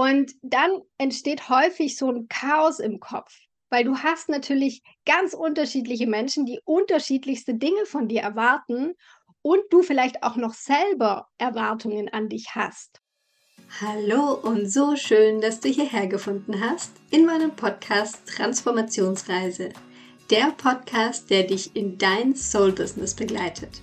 Und dann entsteht häufig so ein Chaos im Kopf, weil du hast natürlich ganz unterschiedliche Menschen, die unterschiedlichste Dinge von dir erwarten und du vielleicht auch noch selber Erwartungen an dich hast. Hallo und so schön, dass du hierher gefunden hast in meinem Podcast Transformationsreise. Der Podcast, der dich in dein Soul-Business begleitet.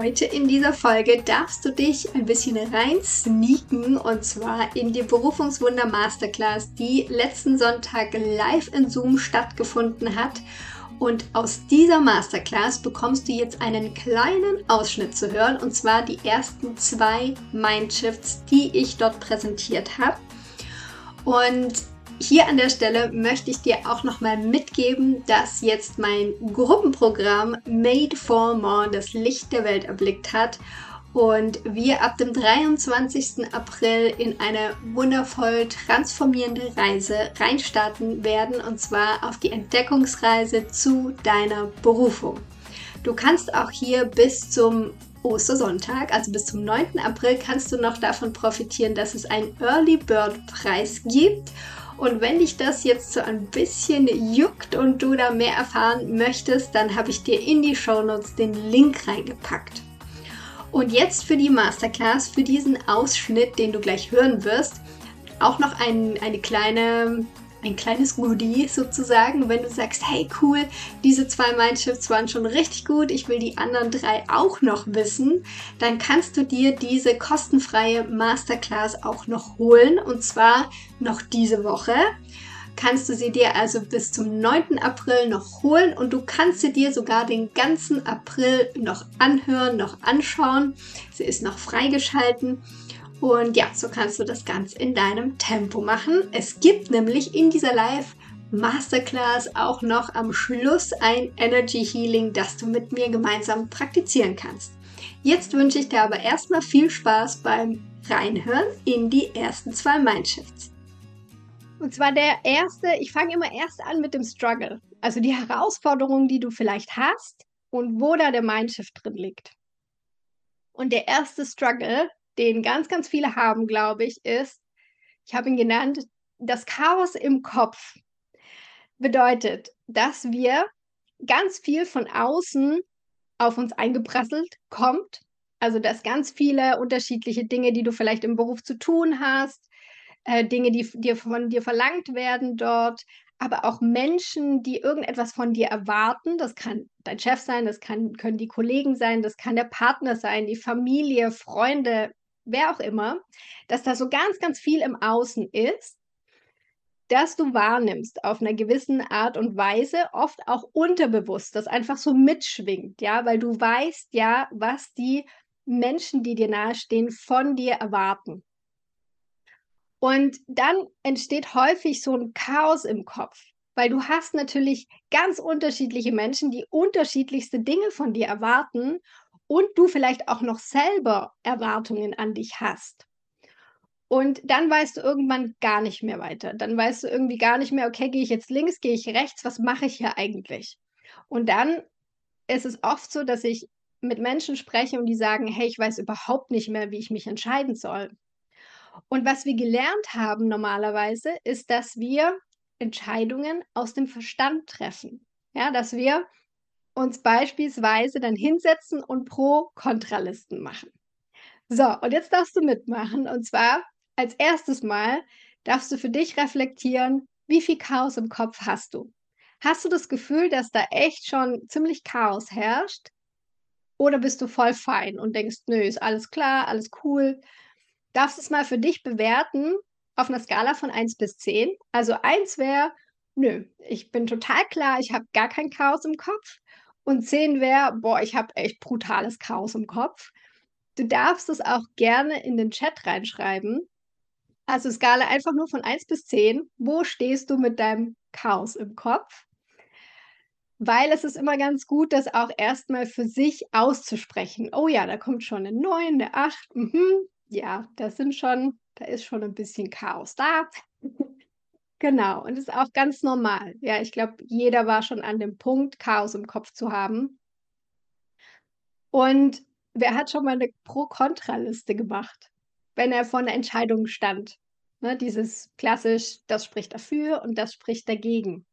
Heute in dieser Folge darfst du dich ein bisschen rein sneaken und zwar in die Berufungswunder Masterclass, die letzten Sonntag live in Zoom stattgefunden hat. Und aus dieser Masterclass bekommst du jetzt einen kleinen Ausschnitt zu hören und zwar die ersten zwei Mindshifts, die ich dort präsentiert habe. Und hier an der Stelle möchte ich dir auch nochmal mitgeben, dass jetzt mein Gruppenprogramm Made for More das Licht der Welt erblickt hat und wir ab dem 23. April in eine wundervoll transformierende Reise reinstarten werden und zwar auf die Entdeckungsreise zu deiner Berufung. Du kannst auch hier bis zum Ostersonntag, also bis zum 9. April, kannst du noch davon profitieren, dass es einen Early Bird Preis gibt und wenn dich das jetzt so ein bisschen juckt und du da mehr erfahren möchtest, dann habe ich dir in die Show Notes den Link reingepackt. Und jetzt für die Masterclass, für diesen Ausschnitt, den du gleich hören wirst, auch noch ein, eine kleine ein kleines Goodie sozusagen, wenn du sagst, hey cool, diese zwei Mindshifts waren schon richtig gut, ich will die anderen drei auch noch wissen, dann kannst du dir diese kostenfreie Masterclass auch noch holen und zwar noch diese Woche. Kannst du sie dir also bis zum 9. April noch holen und du kannst sie dir sogar den ganzen April noch anhören, noch anschauen. Sie ist noch freigeschalten. Und ja, so kannst du das ganz in deinem Tempo machen. Es gibt nämlich in dieser Live Masterclass auch noch am Schluss ein Energy Healing, das du mit mir gemeinsam praktizieren kannst. Jetzt wünsche ich dir aber erstmal viel Spaß beim Reinhören in die ersten zwei Mindshifts. Und zwar der erste, ich fange immer erst an mit dem Struggle, also die Herausforderungen, die du vielleicht hast und wo da der Mindshift drin liegt. Und der erste Struggle den ganz, ganz viele haben, glaube ich, ist, ich habe ihn genannt, das Chaos im Kopf bedeutet, dass wir ganz viel von außen auf uns eingeprasselt kommt. Also, dass ganz viele unterschiedliche Dinge, die du vielleicht im Beruf zu tun hast, äh, Dinge, die dir von dir verlangt werden dort, aber auch Menschen, die irgendetwas von dir erwarten. Das kann dein Chef sein, das kann, können die Kollegen sein, das kann der Partner sein, die Familie, Freunde, wer auch immer, dass da so ganz, ganz viel im Außen ist, dass du wahrnimmst auf einer gewissen Art und Weise, oft auch unterbewusst, das einfach so mitschwingt, ja, weil du weißt ja, was die Menschen, die dir nahestehen, von dir erwarten. Und dann entsteht häufig so ein Chaos im Kopf, weil du hast natürlich ganz unterschiedliche Menschen, die unterschiedlichste Dinge von dir erwarten und du vielleicht auch noch selber Erwartungen an dich hast. Und dann weißt du irgendwann gar nicht mehr weiter. Dann weißt du irgendwie gar nicht mehr, okay, gehe ich jetzt links, gehe ich rechts, was mache ich hier eigentlich? Und dann ist es oft so, dass ich mit Menschen spreche und die sagen, hey, ich weiß überhaupt nicht mehr, wie ich mich entscheiden soll. Und was wir gelernt haben normalerweise, ist, dass wir Entscheidungen aus dem Verstand treffen. Ja, dass wir uns beispielsweise dann hinsetzen und Pro-Kontralisten machen. So, und jetzt darfst du mitmachen. Und zwar als erstes Mal darfst du für dich reflektieren, wie viel Chaos im Kopf hast du? Hast du das Gefühl, dass da echt schon ziemlich Chaos herrscht? Oder bist du voll fein und denkst, nö, ist alles klar, alles cool? Darfst es mal für dich bewerten auf einer Skala von 1 bis 10. Also 1 wäre, nö, ich bin total klar, ich habe gar kein Chaos im Kopf. Und 10 wäre, boah, ich habe echt brutales Chaos im Kopf. Du darfst es auch gerne in den Chat reinschreiben. Also Skala einfach nur von 1 bis 10. Wo stehst du mit deinem Chaos im Kopf? weil es ist immer ganz gut, das auch erstmal für sich auszusprechen. Oh ja, da kommt schon eine 9, eine 8. Mhm. Ja, das sind schon, da ist schon ein bisschen Chaos da. Genau, und ist auch ganz normal. Ja, ich glaube, jeder war schon an dem Punkt, Chaos im Kopf zu haben. Und wer hat schon mal eine Pro-Kontra-Liste gemacht, wenn er vor einer Entscheidung stand? Ne, dieses klassisch, das spricht dafür und das spricht dagegen.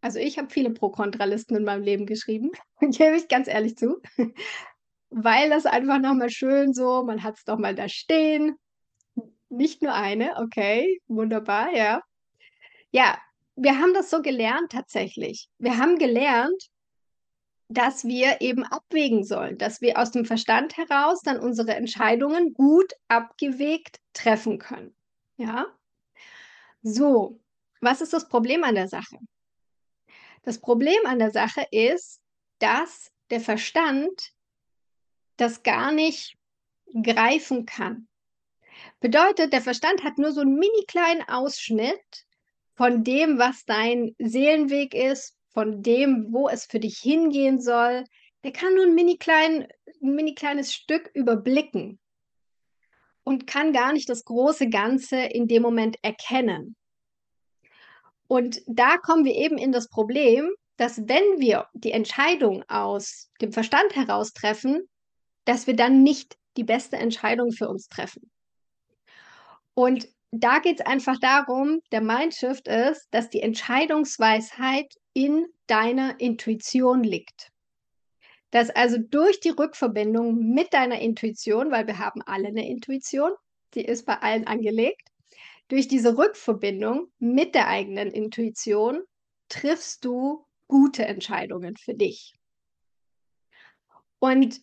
Also ich habe viele Pro-Kontra-Listen in meinem Leben geschrieben, gebe ich ganz ehrlich zu. Weil das einfach nochmal schön so, man hat es doch mal da stehen. Nicht nur eine, okay, wunderbar, ja. Ja, wir haben das so gelernt tatsächlich. Wir haben gelernt, dass wir eben abwägen sollen, dass wir aus dem Verstand heraus dann unsere Entscheidungen gut abgewegt treffen können. Ja? So, was ist das Problem an der Sache? Das Problem an der Sache ist, dass der Verstand das gar nicht greifen kann. Bedeutet, der Verstand hat nur so einen mini kleinen Ausschnitt von dem, was dein Seelenweg ist, von dem, wo es für dich hingehen soll. Der kann nur ein mini, klein, ein mini kleines Stück überblicken und kann gar nicht das große Ganze in dem Moment erkennen. Und da kommen wir eben in das Problem, dass wenn wir die Entscheidung aus dem Verstand heraus treffen, dass wir dann nicht die beste Entscheidung für uns treffen. Und da geht es einfach darum, der Mindshift ist, dass die Entscheidungsweisheit in deiner Intuition liegt. Dass also durch die Rückverbindung mit deiner Intuition, weil wir haben alle eine Intuition, die ist bei allen angelegt, durch diese Rückverbindung mit der eigenen Intuition triffst du gute Entscheidungen für dich. Und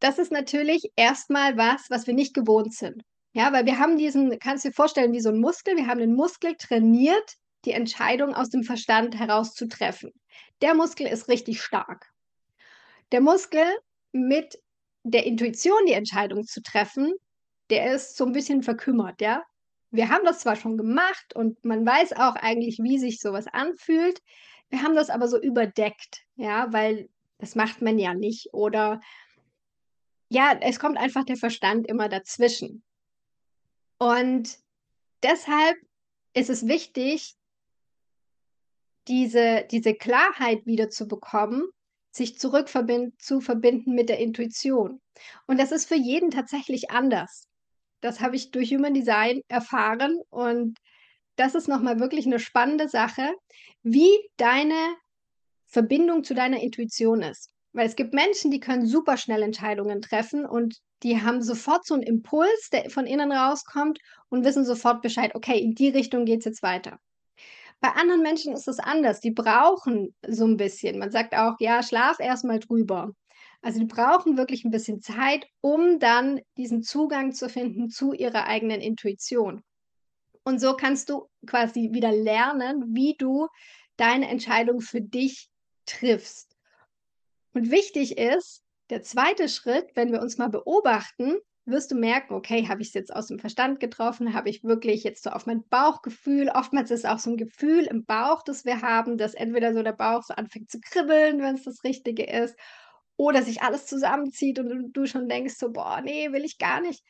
das ist natürlich erstmal was, was wir nicht gewohnt sind. Ja, weil wir haben diesen, kannst du dir vorstellen, wie so ein Muskel, wir haben den Muskel trainiert, die Entscheidung aus dem Verstand heraus zu treffen. Der Muskel ist richtig stark. Der Muskel mit der Intuition die Entscheidung zu treffen, der ist so ein bisschen verkümmert, ja wir haben das zwar schon gemacht und man weiß auch eigentlich, wie sich sowas anfühlt. Wir haben das aber so überdeckt, ja, weil das macht man ja nicht. Oder ja, es kommt einfach der Verstand immer dazwischen. Und deshalb ist es wichtig, diese, diese Klarheit wieder zu bekommen, sich zurück zu verbinden mit der Intuition. Und das ist für jeden tatsächlich anders. Das habe ich durch Human Design erfahren und das ist nochmal wirklich eine spannende Sache, wie deine Verbindung zu deiner Intuition ist. Weil es gibt Menschen, die können super schnell Entscheidungen treffen und die haben sofort so einen Impuls, der von innen rauskommt und wissen sofort Bescheid, okay, in die Richtung geht es jetzt weiter. Bei anderen Menschen ist es anders. Die brauchen so ein bisschen. Man sagt auch, ja, schlaf erstmal drüber. Also die brauchen wirklich ein bisschen Zeit, um dann diesen Zugang zu finden zu ihrer eigenen Intuition. Und so kannst du quasi wieder lernen, wie du deine Entscheidung für dich triffst. Und wichtig ist, der zweite Schritt, wenn wir uns mal beobachten, wirst du merken, okay, habe ich es jetzt aus dem Verstand getroffen? Habe ich wirklich jetzt so auf mein Bauchgefühl? Oftmals ist es auch so ein Gefühl im Bauch, das wir haben, dass entweder so der Bauch so anfängt zu kribbeln, wenn es das Richtige ist, oder sich alles zusammenzieht und du schon denkst so, boah, nee, will ich gar nicht.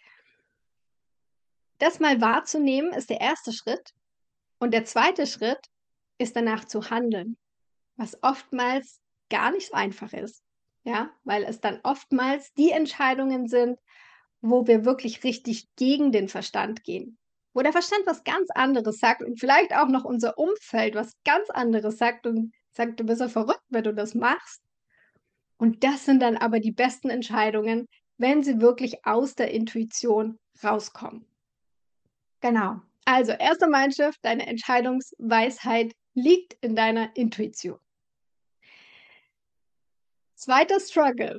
Das mal wahrzunehmen ist der erste Schritt. Und der zweite Schritt ist danach zu handeln, was oftmals gar nicht so einfach ist. Ja, weil es dann oftmals die Entscheidungen sind, wo wir wirklich richtig gegen den Verstand gehen. Wo der Verstand was ganz anderes sagt und vielleicht auch noch unser Umfeld was ganz anderes sagt und sagt, du bist ja verrückt, wenn du das machst. Und das sind dann aber die besten Entscheidungen, wenn sie wirklich aus der Intuition rauskommen. Genau. Also, erster Mindshift, deine Entscheidungsweisheit liegt in deiner Intuition. Zweiter Struggle.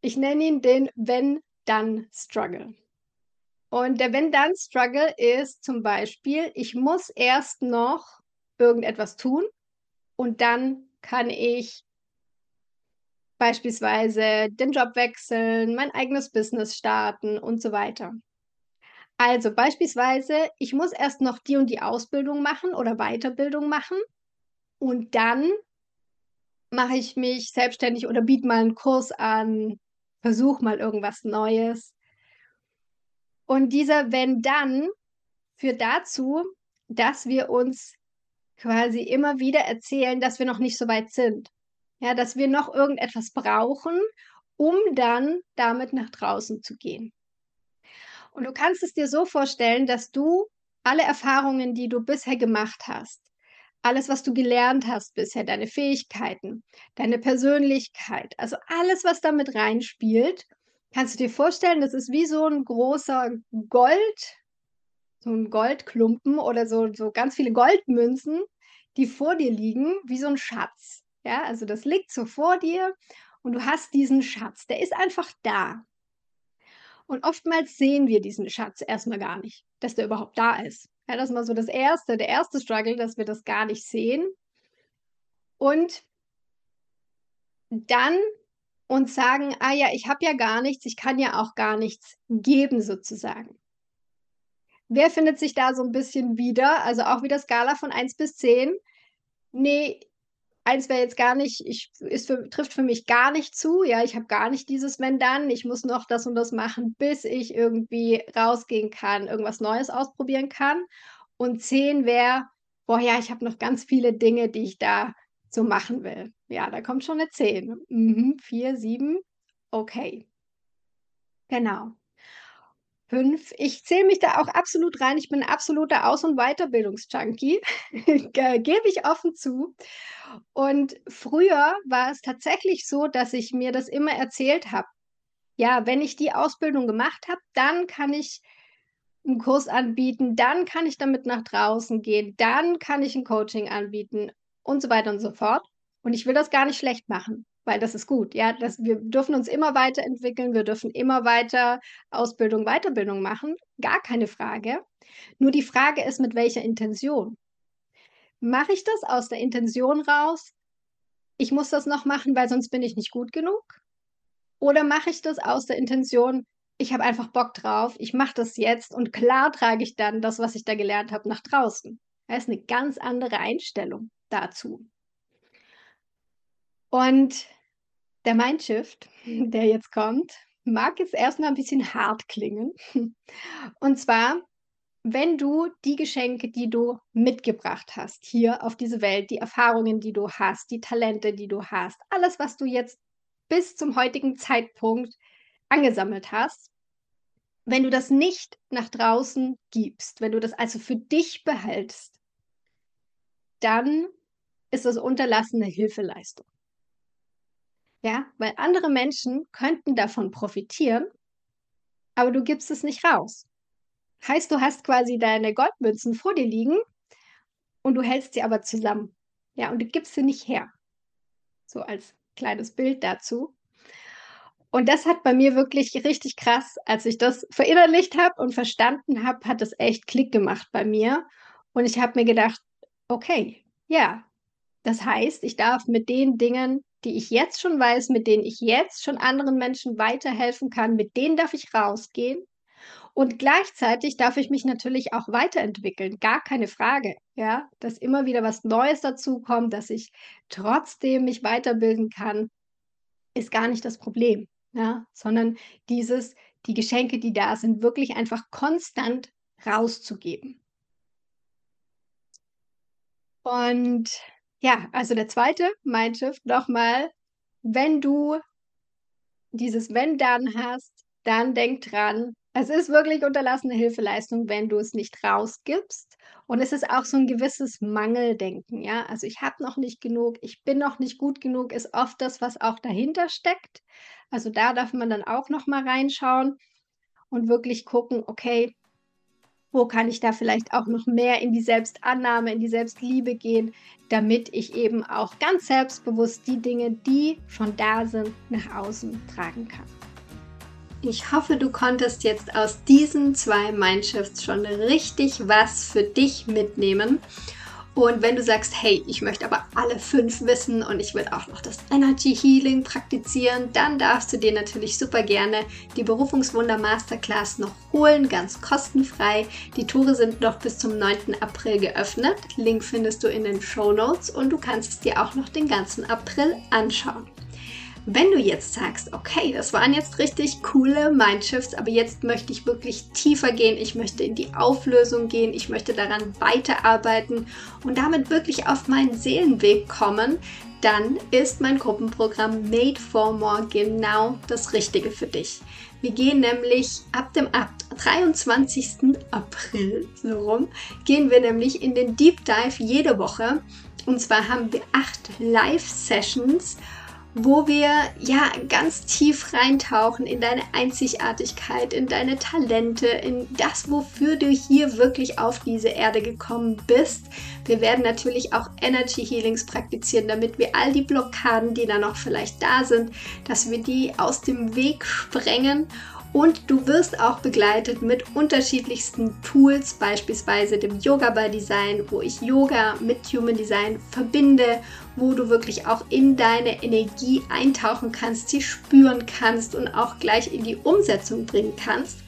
Ich nenne ihn den Wenn-Dann-Struggle. Und der Wenn-Dann-Struggle ist zum Beispiel, ich muss erst noch irgendetwas tun und dann kann ich beispielsweise den Job wechseln, mein eigenes Business starten und so weiter. Also beispielsweise, ich muss erst noch die und die Ausbildung machen oder Weiterbildung machen und dann mache ich mich selbstständig oder biete mal einen Kurs an, versuche mal irgendwas Neues. Und dieser wenn dann führt dazu, dass wir uns quasi immer wieder erzählen, dass wir noch nicht so weit sind. Ja, dass wir noch irgendetwas brauchen, um dann damit nach draußen zu gehen. Und du kannst es dir so vorstellen, dass du alle Erfahrungen, die du bisher gemacht hast, alles, was du gelernt hast bisher, deine Fähigkeiten, deine Persönlichkeit, also alles, was damit reinspielt, kannst du dir vorstellen, das ist wie so ein großer Gold, so ein Goldklumpen oder so, so ganz viele Goldmünzen, die vor dir liegen, wie so ein Schatz. Ja, also das liegt so vor dir und du hast diesen Schatz, der ist einfach da. Und oftmals sehen wir diesen Schatz erstmal gar nicht, dass der überhaupt da ist. Ja, das ist mal so das erste, der erste Struggle, dass wir das gar nicht sehen. Und dann uns sagen, ah ja, ich habe ja gar nichts, ich kann ja auch gar nichts geben sozusagen. Wer findet sich da so ein bisschen wieder? Also auch wieder Skala von 1 bis 10. Nee, eins wäre jetzt gar nicht, ich, ist für, trifft für mich gar nicht zu. Ja, ich habe gar nicht dieses Wenn dann. Ich muss noch das und das machen, bis ich irgendwie rausgehen kann, irgendwas Neues ausprobieren kann. Und 10 wäre, boah, ja, ich habe noch ganz viele Dinge, die ich da so machen will. Ja, da kommt schon eine 10. Mhm, 4, 7, okay. Genau. Fünf. Ich zähle mich da auch absolut rein. Ich bin ein absoluter Aus- und Weiterbildungsjunkie, gebe ich offen zu. Und früher war es tatsächlich so, dass ich mir das immer erzählt habe. Ja, wenn ich die Ausbildung gemacht habe, dann kann ich einen Kurs anbieten, dann kann ich damit nach draußen gehen, dann kann ich ein Coaching anbieten und so weiter und so fort. Und ich will das gar nicht schlecht machen weil das ist gut. Ja, das, wir dürfen uns immer weiterentwickeln, wir dürfen immer weiter Ausbildung, Weiterbildung machen, gar keine Frage. Nur die Frage ist, mit welcher Intention? Mache ich das aus der Intention raus? Ich muss das noch machen, weil sonst bin ich nicht gut genug? Oder mache ich das aus der Intention, ich habe einfach Bock drauf, ich mache das jetzt und klar trage ich dann das, was ich da gelernt habe, nach draußen. Das ist eine ganz andere Einstellung dazu. Und der Mindshift, der jetzt kommt, mag jetzt erstmal ein bisschen hart klingen. Und zwar, wenn du die Geschenke, die du mitgebracht hast, hier auf diese Welt, die Erfahrungen, die du hast, die Talente, die du hast, alles, was du jetzt bis zum heutigen Zeitpunkt angesammelt hast, wenn du das nicht nach draußen gibst, wenn du das also für dich behältst, dann ist das unterlassene Hilfeleistung. Ja, weil andere Menschen könnten davon profitieren, aber du gibst es nicht raus. Heißt, du hast quasi deine Goldmünzen vor dir liegen und du hältst sie aber zusammen. Ja, und du gibst sie nicht her. So als kleines Bild dazu. Und das hat bei mir wirklich richtig krass, als ich das verinnerlicht habe und verstanden habe, hat es echt Klick gemacht bei mir. Und ich habe mir gedacht, okay, ja, das heißt, ich darf mit den Dingen, die ich jetzt schon weiß, mit denen ich jetzt schon anderen Menschen weiterhelfen kann, mit denen darf ich rausgehen. Und gleichzeitig darf ich mich natürlich auch weiterentwickeln, gar keine Frage, ja, dass immer wieder was Neues dazu kommt, dass ich trotzdem mich weiterbilden kann, ist gar nicht das Problem, ja, sondern dieses, die Geschenke, die da sind, wirklich einfach konstant rauszugeben. Und ja, also der zweite Mindshift nochmal, wenn du dieses Wenn dann hast, dann denk dran, es ist wirklich unterlassene Hilfeleistung, wenn du es nicht rausgibst. Und es ist auch so ein gewisses Mangeldenken, ja. Also ich habe noch nicht genug, ich bin noch nicht gut genug, ist oft das, was auch dahinter steckt. Also da darf man dann auch noch mal reinschauen und wirklich gucken, okay, wo kann ich da vielleicht auch noch mehr in die Selbstannahme, in die Selbstliebe gehen, damit ich eben auch ganz selbstbewusst die Dinge, die schon da sind, nach außen tragen kann. Ich hoffe, du konntest jetzt aus diesen zwei Mindshifts schon richtig was für dich mitnehmen. Und wenn du sagst, hey, ich möchte aber alle fünf wissen und ich will auch noch das Energy Healing praktizieren, dann darfst du dir natürlich super gerne die Berufungswunder Masterclass noch holen, ganz kostenfrei. Die Tore sind noch bis zum 9. April geöffnet. Link findest du in den Show Notes und du kannst es dir auch noch den ganzen April anschauen. Wenn du jetzt sagst, okay, das waren jetzt richtig coole Mindshifts, aber jetzt möchte ich wirklich tiefer gehen, ich möchte in die Auflösung gehen, ich möchte daran weiterarbeiten und damit wirklich auf meinen Seelenweg kommen, dann ist mein Gruppenprogramm Made for More genau das Richtige für dich. Wir gehen nämlich ab dem 23. April so rum, gehen wir nämlich in den Deep Dive jede Woche. Und zwar haben wir acht Live-Sessions wo wir ja ganz tief reintauchen in deine Einzigartigkeit, in deine Talente, in das, wofür du hier wirklich auf diese Erde gekommen bist. Wir werden natürlich auch Energy Healings praktizieren, damit wir all die Blockaden, die da noch vielleicht da sind, dass wir die aus dem Weg sprengen und du wirst auch begleitet mit unterschiedlichsten Tools, beispielsweise dem Yoga by Design, wo ich Yoga mit Human Design verbinde, wo du wirklich auch in deine Energie eintauchen kannst, sie spüren kannst und auch gleich in die Umsetzung bringen kannst.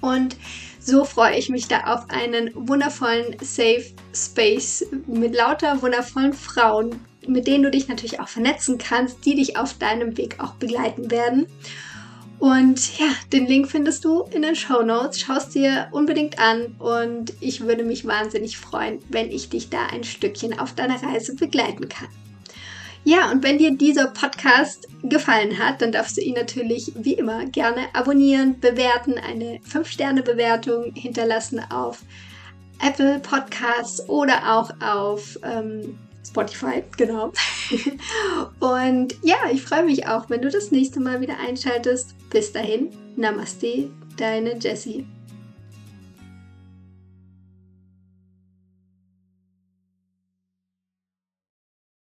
Und so freue ich mich da auf einen wundervollen Safe Space mit lauter wundervollen Frauen, mit denen du dich natürlich auch vernetzen kannst, die dich auf deinem Weg auch begleiten werden. Und ja, den Link findest du in den Show Notes. Schau es dir unbedingt an und ich würde mich wahnsinnig freuen, wenn ich dich da ein Stückchen auf deiner Reise begleiten kann. Ja, und wenn dir dieser Podcast gefallen hat, dann darfst du ihn natürlich wie immer gerne abonnieren, bewerten, eine 5-Sterne-Bewertung hinterlassen auf Apple Podcasts oder auch auf ähm, Spotify, genau. Und ja, ich freue mich auch, wenn du das nächste Mal wieder einschaltest. Bis dahin, Namaste, deine Jessie.